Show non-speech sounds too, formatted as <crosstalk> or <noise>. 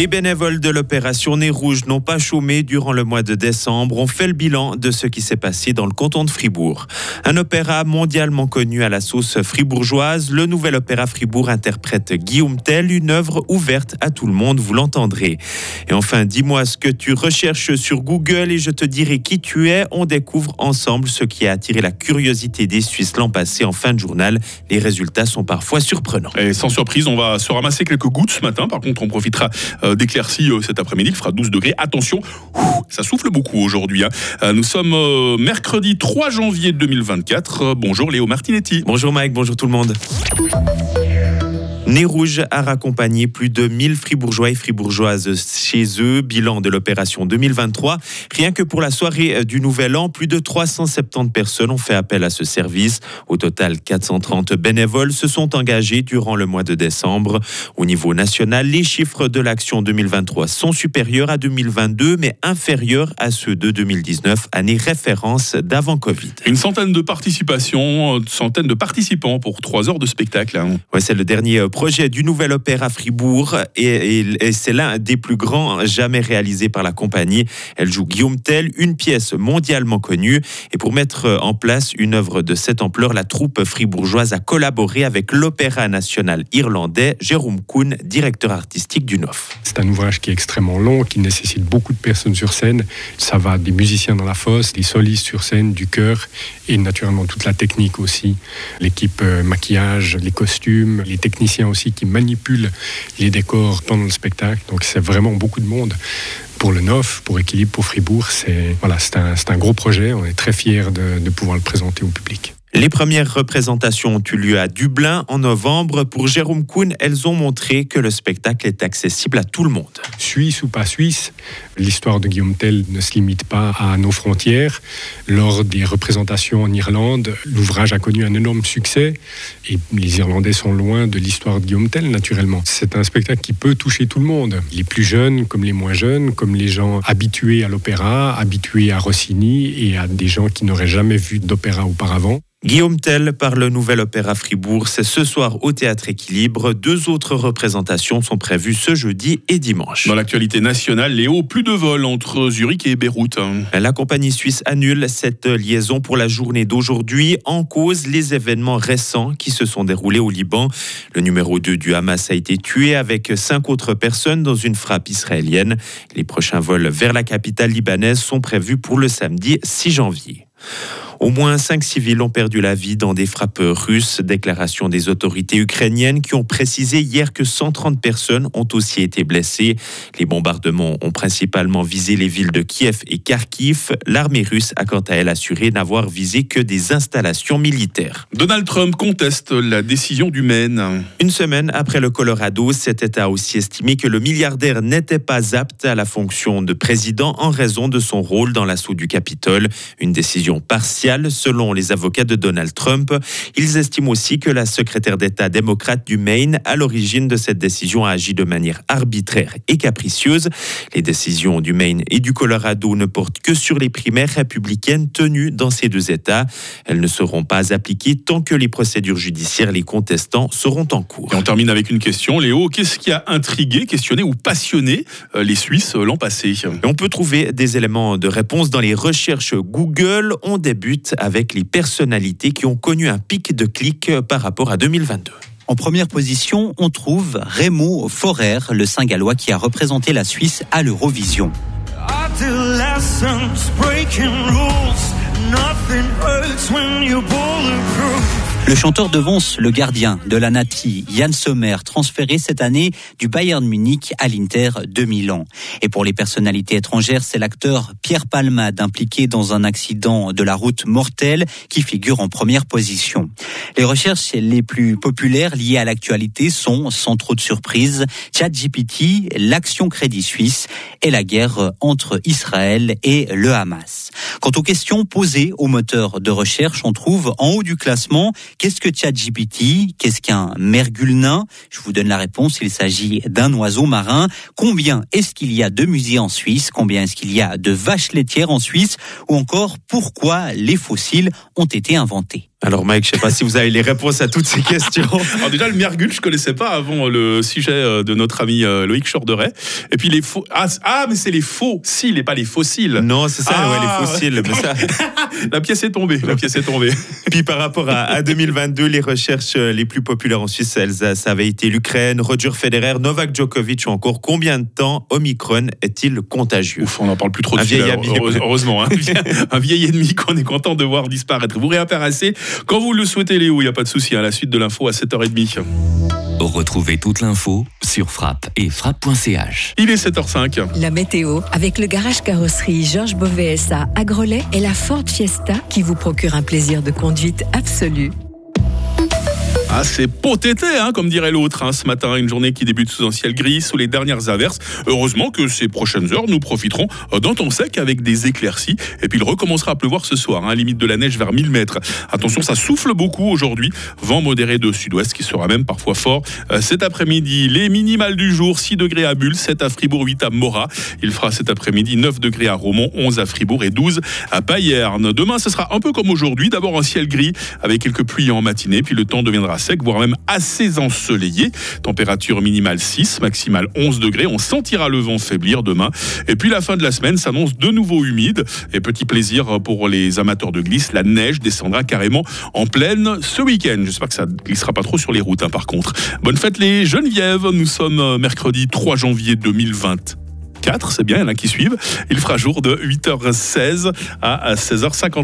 Les bénévoles de l'opération Nez Rouge n'ont pas chômé durant le mois de décembre. On fait le bilan de ce qui s'est passé dans le canton de Fribourg. Un opéra mondialement connu à la sauce fribourgeoise, le nouvel opéra Fribourg interprète Guillaume Tell, une œuvre ouverte à tout le monde, vous l'entendrez. Et enfin, dis-moi ce que tu recherches sur Google et je te dirai qui tu es. On découvre ensemble ce qui a attiré la curiosité des Suisses l'an passé en fin de journal. Les résultats sont parfois surprenants. Et sans surprise, on va se ramasser quelques gouttes ce matin. Par contre, on profitera euh, d'éclaircies euh, cet après-midi, qui fera 12 degrés. Attention, ça souffle beaucoup aujourd'hui. Hein. Euh, nous sommes mercredi 3 janvier 2024. bonjour Léo Martinetti. Bonjour Mike, bonjour tout le monde. Nez Rouge a raccompagné plus de 1000 fribourgeois et fribourgeoises chez eux. Bilan de l'opération 2023. Rien que pour la soirée du Nouvel An, plus de 370 personnes ont fait appel à ce service. Au total, 430 bénévoles se sont engagés durant le mois de décembre. Au niveau national, les chiffres de l'action 2023 sont supérieurs à 2022, mais inférieurs à ceux de 2019, année référence d'avant Covid. Une centaine de participations, une centaine de participants pour trois heures de spectacle. Hein. Ouais, c'est le dernier projet du nouvel opéra Fribourg et, c'est l'un des plus grands jamais réalisés par la compagnie. Elle joue Guillaume Tell, une pièce mondialement connue. Et pour mettre en place une œuvre de cette ampleur, la troupe fribourgeoise a collaboré avec l'Opéra national irlandais, Jérôme Kuhn, directeur artistique du NOF. C'est un ouvrage qui est extrêmement long, qui nécessite beaucoup de personnes sur scène. Ça va des musiciens dans la fosse, des solistes sur scène, du chœur et naturellement toute la technique aussi. L'équipe euh, maquillage, les costumes, les techniciens aussi qui manipulent les décors pendant le spectacle. Donc c'est vraiment beaucoup de monde pour le NOF, pour Équilibre, pour Fribourg. C'est voilà, un, un, gros projet. On est très fiers de, de pouvoir le présenter au public. Les premières représentations ont eu lieu à Dublin en novembre. Pour Jérôme Kuhn, elles ont montré que le spectacle est accessible à tout le monde. Suisse ou pas suisse, l'histoire de Guillaume Tell ne se limite pas à nos frontières. Lors des représentations en Irlande, l'ouvrage a connu un énorme succès et les Irlandais sont loin de l'histoire de Guillaume Tell, naturellement. C'est un spectacle qui peut toucher tout le monde, les plus jeunes comme les moins jeunes, comme les gens habitués à l'opéra, habitués à Rossini et à des gens qui n'auraient jamais vu d'opéra auparavant. Guillaume Tell par le Nouvel Opéra Fribourg. C'est ce soir au Théâtre Équilibre. Deux autres représentations sont prévues ce jeudi et dimanche. Dans l'actualité nationale, Léo, plus de vols entre Zurich et Beyrouth. La compagnie suisse annule cette liaison pour la journée d'aujourd'hui. En cause, les événements récents qui se sont déroulés au Liban. Le numéro 2 du Hamas a été tué avec cinq autres personnes dans une frappe israélienne. Les prochains vols vers la capitale libanaise sont prévus pour le samedi 6 janvier. Au moins cinq civils ont perdu la vie dans des frappes russes. Déclaration des autorités ukrainiennes qui ont précisé hier que 130 personnes ont aussi été blessées. Les bombardements ont principalement visé les villes de Kiev et Kharkiv. L'armée russe a quant à elle assuré n'avoir visé que des installations militaires. Donald Trump conteste la décision du Maine. Une semaine après le Colorado, cet État a aussi estimé que le milliardaire n'était pas apte à la fonction de président en raison de son rôle dans l'assaut du Capitole. Une décision partielle selon les avocats de Donald Trump. Ils estiment aussi que la secrétaire d'État démocrate du Maine, à l'origine de cette décision, a agi de manière arbitraire et capricieuse. Les décisions du Maine et du Colorado ne portent que sur les primaires républicaines tenues dans ces deux États. Elles ne seront pas appliquées tant que les procédures judiciaires les contestants seront en cours. Et on termine avec une question, Léo. Qu'est-ce qui a intrigué, questionné ou passionné euh, les Suisses euh, l'an passé? On peut trouver des éléments de réponse dans les recherches Google. On débute avec les personnalités qui ont connu un pic de clics par rapport à 2022. En première position, on trouve Remo Forer, le Saint-Gallois qui a représenté la Suisse à l'Eurovision. Le chanteur devance le gardien de la Nati, Yann Sommer, transféré cette année du Bayern Munich à l'Inter de Milan. Et pour les personnalités étrangères, c'est l'acteur Pierre Palmade impliqué dans un accident de la route mortelle qui figure en première position. Les recherches les plus populaires liées à l'actualité sont, sans trop de surprise, ChatGPT, l'action Crédit Suisse et la guerre entre Israël et le Hamas. Quant aux questions posées aux moteurs de recherche, on trouve en haut du classement Qu'est-ce que ChatGPT Qu'est-ce qu'un mergule nain? Je vous donne la réponse. Il s'agit d'un oiseau marin. Combien est-ce qu'il y a de musées en Suisse? Combien est-ce qu'il y a de vaches laitières en Suisse? Ou encore, pourquoi les fossiles ont été inventés? Alors Mike, je ne sais pas si vous avez les réponses à toutes ces questions. <laughs> Alors déjà, le mergule, je connaissais pas avant le sujet euh, de notre ami euh, Loïc Chorderet. Et puis les faux... Ah, ah mais c'est les faux. Si, et pas les fossiles. Non, c'est ça, Ah, ouais, les fossiles. mais ça- <laughs> La pièce est tombée, la pièce est tombée. <laughs> Puis par rapport à, à 2022, les recherches euh, les plus populaires en Suisse, elles, ça avait été l'Ukraine, Roger Federer, Novak Djokovic ou encore combien de temps Omicron est-il contagieux? Ouf, on n'en parle plus trop de Un vieil ami. heureuse- Heureusement, hein. un vieil ennemi qu'on est content de voir disparaître. Vous réapparaissez quand vous le souhaitez, Léo, il n'y a pas de souci. À la suite de l'info à 7h30. Retrouvez toute l'info sur frappe et frappe.ch. Il est 7h05. La météo, avec le garage carrosserie Georges Beauvais SA à Grelais et la Ford Fiesta qui vous procure un plaisir de conduite absolu. Ah, c'est potété, hein, comme dirait l'autre. hein, ce matin, une journée qui débute sous un ciel gris, sous les dernières averses. Heureusement que ces prochaines heures, nous profiterons euh, d'un temps sec avec des éclaircies. Et puis, il recommencera à pleuvoir ce soir, hein, limite de la neige vers 1000 mètres. Attention, ça souffle beaucoup aujourd'hui. Vent modéré de sud-ouest qui sera même parfois fort. Euh, cet après-midi, les minimales du jour, 6 degrés à Bulle, 7 à Fribourg, 8 à Morat. Il fera cet après-midi 9 degrés à Romont, 11 à Fribourg et 12 à Payerne. Demain, ce sera un peu comme aujourd'hui. D'abord un ciel gris avec quelques pluies en matinée, puis le temps deviendra sec, voire même assez ensoleillé. Température minimale 6, maximale 11 degrés. On sentira le vent faiblir demain. Et puis la fin de la semaine s'annonce de nouveau humide. Et petit plaisir pour les amateurs de glisse, la neige descendra carrément en pleine ce week-end. J'espère que ça glissera pas trop sur les routes, hein, par contre. Bonne fête les Genevièves. Nous sommes euh, mercredi 3 janvier 2020. 4, c'est bien, il y en a qui suivent. Il fera jour de 8h16 à 16h50.